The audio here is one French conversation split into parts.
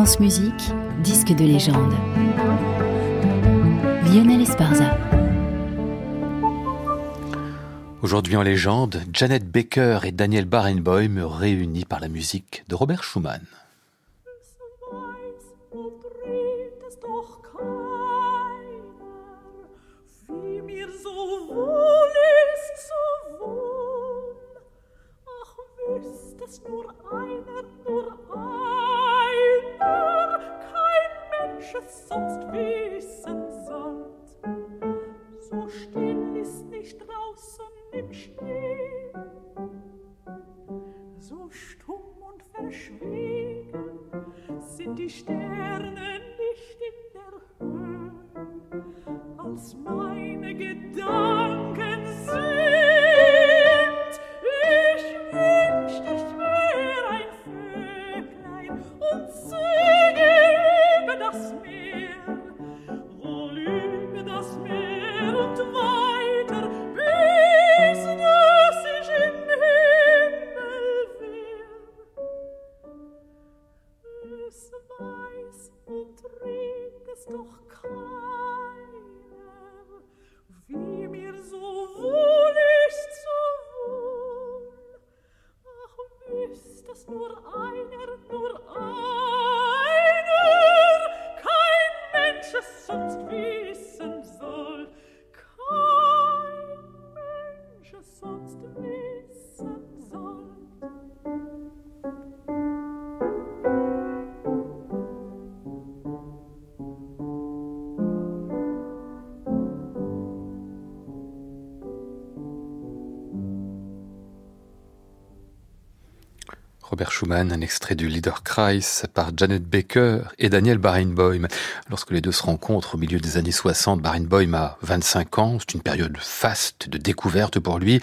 France Musique, disque de légende. Lionel Esparza. Aujourd'hui en légende, Janet Baker et Daniel Barenboim réunis par la musique de Robert Schumann. Schumann, un extrait du Liederkreis par Janet Baker et Daniel Barenboim. Lorsque les deux se rencontrent au milieu des années 60, Barenboim a 25 ans, c'est une période faste de découverte pour lui.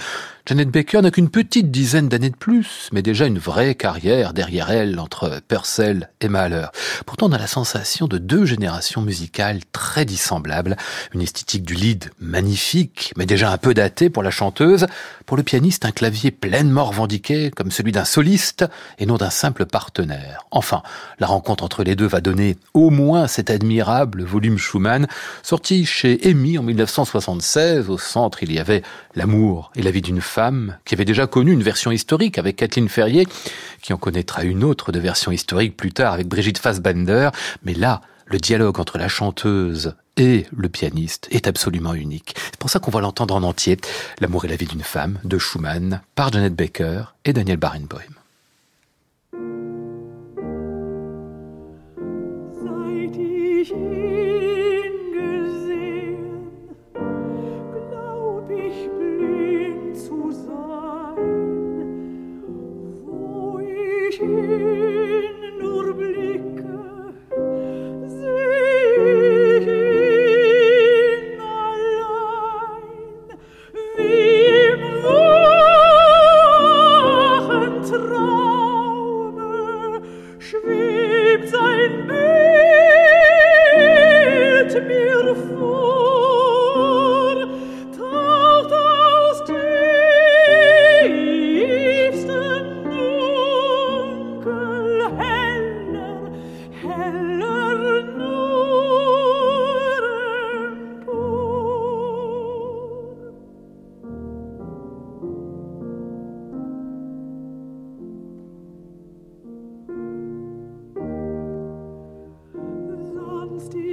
Janet Baker n'a qu'une petite dizaine d'années de plus, mais déjà une vraie carrière derrière elle entre Purcell et Mahler. Pourtant, on a la sensation de deux générations musicales très dissemblables. Une esthétique du lead magnifique, mais déjà un peu datée pour la chanteuse. Pour le pianiste, un clavier pleinement revendiqué, comme celui d'un soliste, et non d'un simple partenaire. Enfin, la rencontre entre les deux va donner au moins cet admirable volume Schumann, sorti chez Amy en 1976. Au centre, il y avait l'amour et la vie d'une femme qui avait déjà connu une version historique avec Kathleen Ferrier, qui en connaîtra une autre de version historique plus tard avec Brigitte Fassbender. Mais là, le dialogue entre la chanteuse et le pianiste est absolument unique. C'est pour ça qu'on va l'entendre en entier. L'amour et la vie d'une femme de Schumann par Janet Baker et Daniel Barenboim.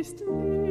destiny.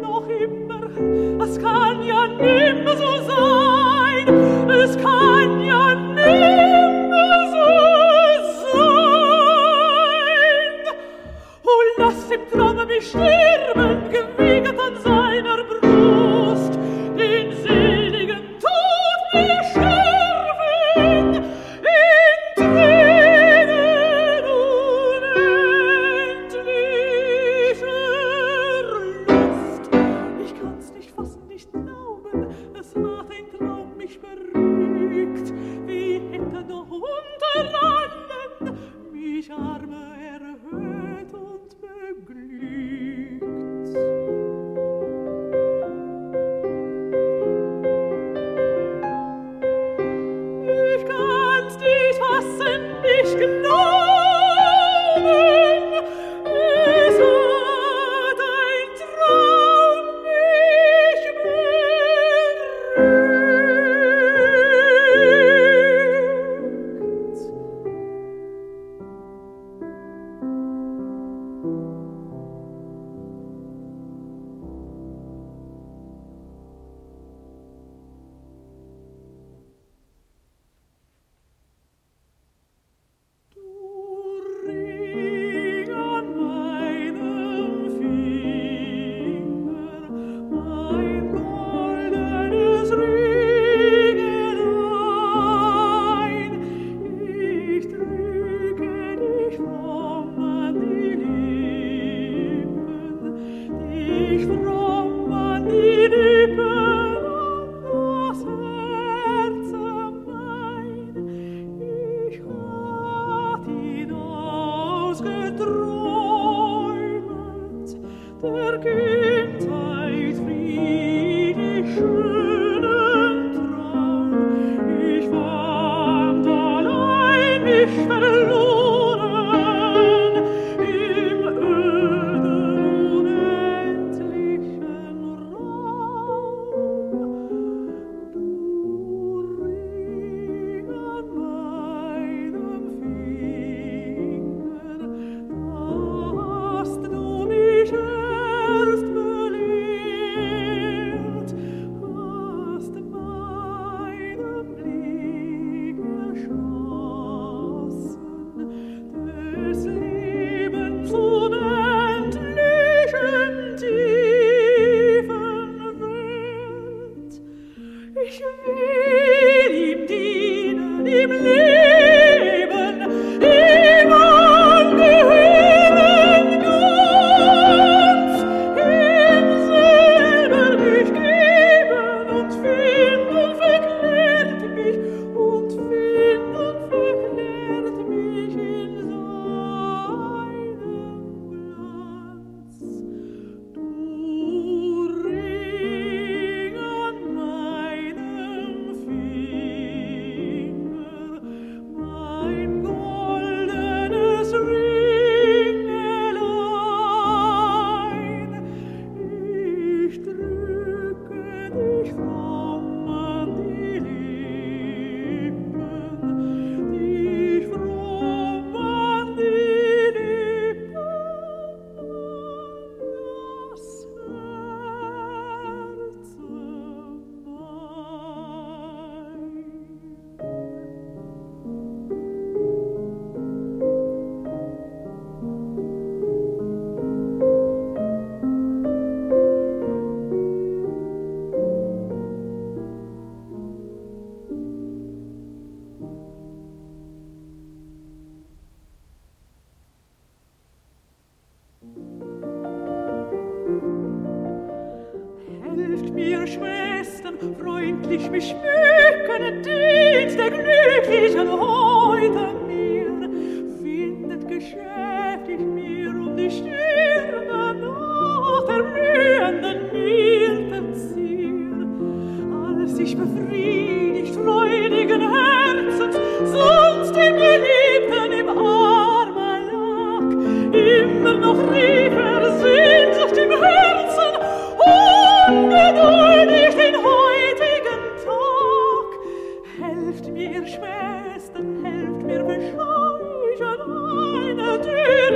noch immer, es kann so sein.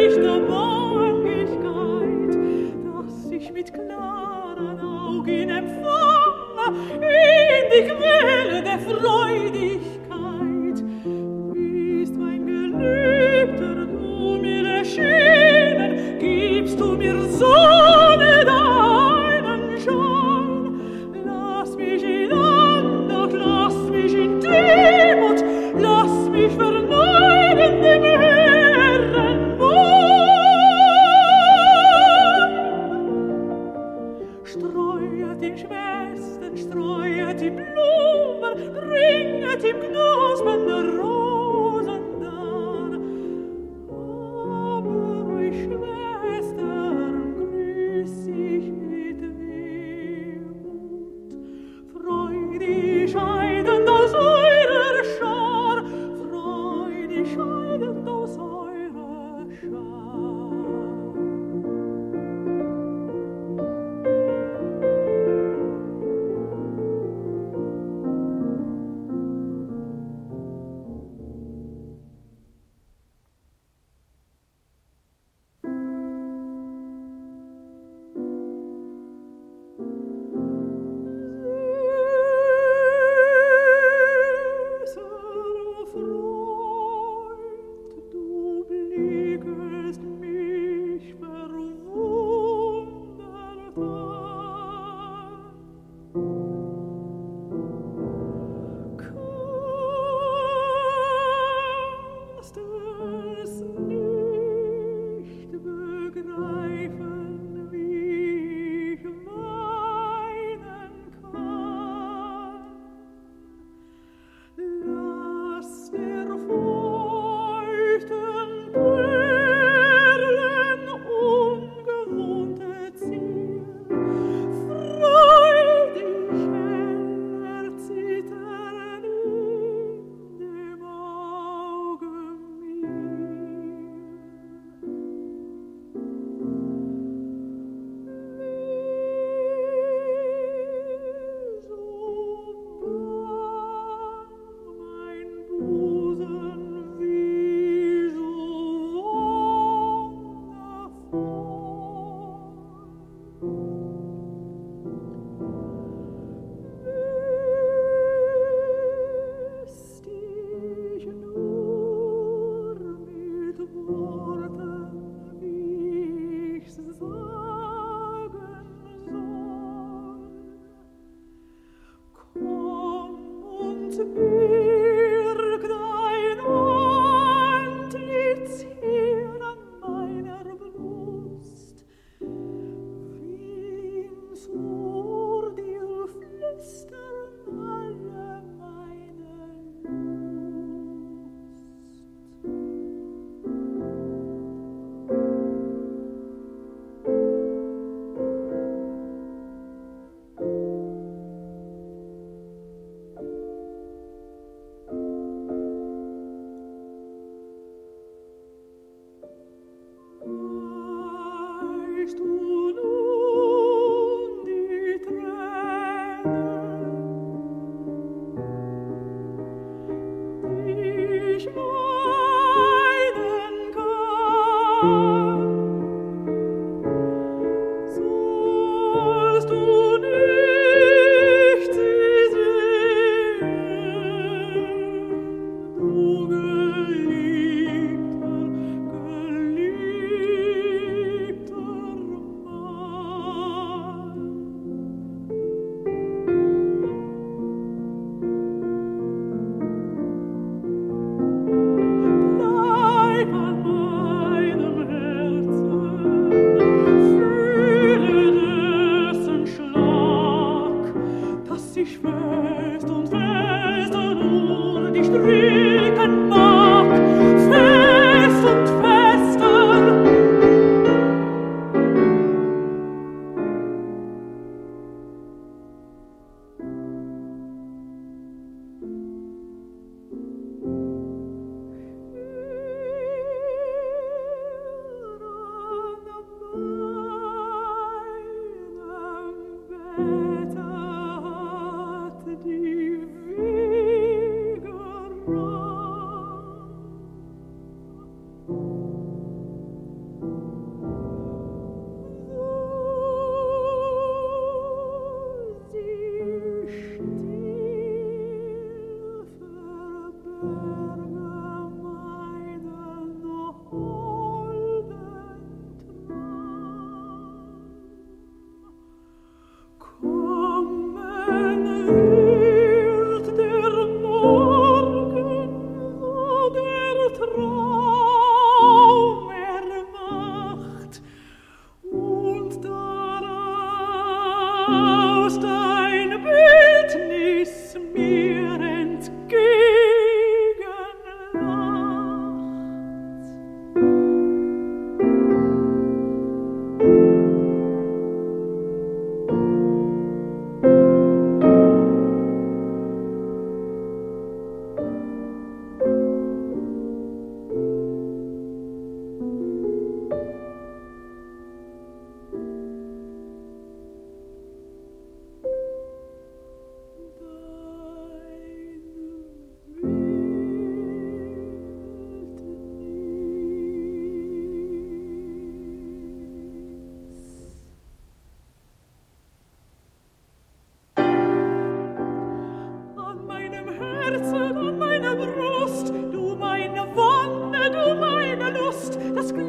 nicht dabei.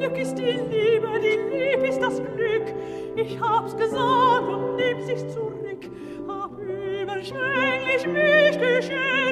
Glück ist die Liebe, die Liebe ist das Glück. Ich hab's gesagt und nimm's sich zurück. Hab überschwänglich mich geschenkt.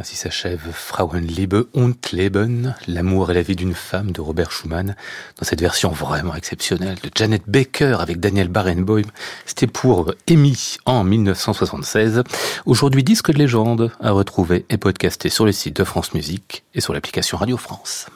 Ainsi s'achève Frauenliebe und Leben, l'amour et la vie d'une femme de Robert Schumann, dans cette version vraiment exceptionnelle de Janet Baker avec Daniel Barenboim. C'était pour Amy en 1976. Aujourd'hui, disque de légende à retrouver et podcasté sur le site de France Musique et sur l'application Radio France.